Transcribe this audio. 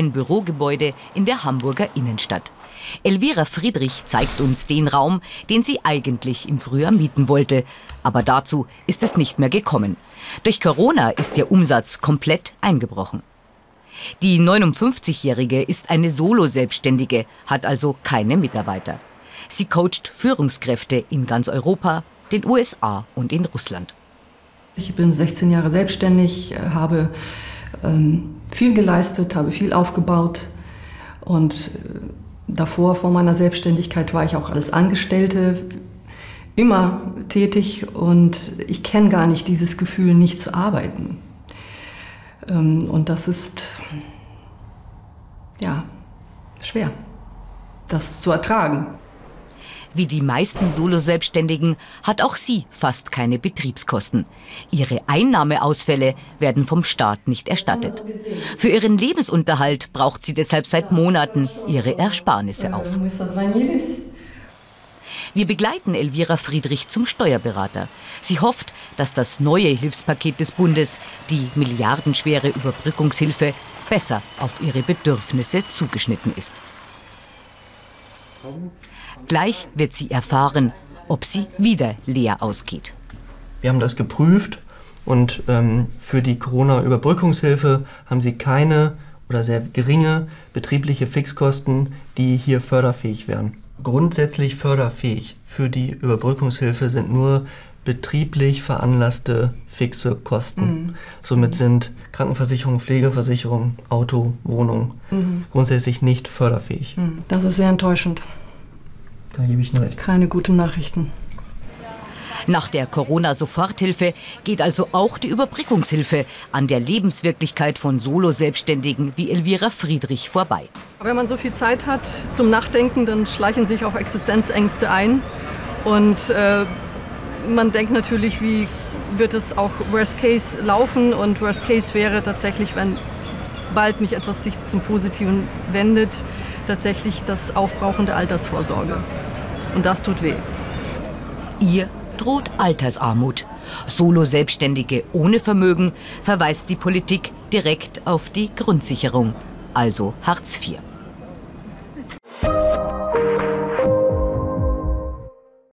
ein Bürogebäude in der Hamburger Innenstadt. Elvira Friedrich zeigt uns den Raum, den sie eigentlich im Frühjahr mieten wollte. Aber dazu ist es nicht mehr gekommen. Durch Corona ist ihr Umsatz komplett eingebrochen. Die 59-Jährige ist eine Solo-Selbstständige, hat also keine Mitarbeiter. Sie coacht Führungskräfte in ganz Europa, den USA und in Russland. Ich bin 16 Jahre selbstständig, habe ähm, viel geleistet, habe viel aufgebaut und äh, davor, vor meiner Selbstständigkeit, war ich auch als Angestellte immer tätig und ich kenne gar nicht dieses Gefühl, nicht zu arbeiten. Ähm, und das ist ja schwer, das zu ertragen. Wie die meisten Solo-Selbstständigen hat auch sie fast keine Betriebskosten. Ihre Einnahmeausfälle werden vom Staat nicht erstattet. Für ihren Lebensunterhalt braucht sie deshalb seit Monaten ihre Ersparnisse auf. Wir begleiten Elvira Friedrich zum Steuerberater. Sie hofft, dass das neue Hilfspaket des Bundes, die milliardenschwere Überbrückungshilfe, besser auf ihre Bedürfnisse zugeschnitten ist. Gleich wird sie erfahren, ob sie wieder leer ausgeht. Wir haben das geprüft und ähm, für die Corona-Überbrückungshilfe haben sie keine oder sehr geringe betriebliche Fixkosten, die hier förderfähig wären. Grundsätzlich förderfähig für die Überbrückungshilfe sind nur betrieblich veranlasste fixe Kosten. Mhm. Somit sind Krankenversicherung, Pflegeversicherung, Auto, Wohnung mhm. grundsätzlich nicht förderfähig. Mhm. Das ist sehr enttäuschend. Da gebe ich nur recht. Keine guten Nachrichten. Nach der Corona-Soforthilfe geht also auch die Überbrückungshilfe an der Lebenswirklichkeit von Solo-Selbstständigen wie Elvira Friedrich vorbei. Wenn man so viel Zeit hat zum Nachdenken, dann schleichen sich auch Existenzängste ein. Und äh, man denkt natürlich, wie wird es auch Worst Case laufen. Und Worst Case wäre tatsächlich, wenn bald nicht etwas sich zum Positiven wendet, tatsächlich das Aufbrauchen der Altersvorsorge. Und das tut weh. Ihr droht Altersarmut. Solo-Selbstständige ohne Vermögen verweist die Politik direkt auf die Grundsicherung, also Hartz IV.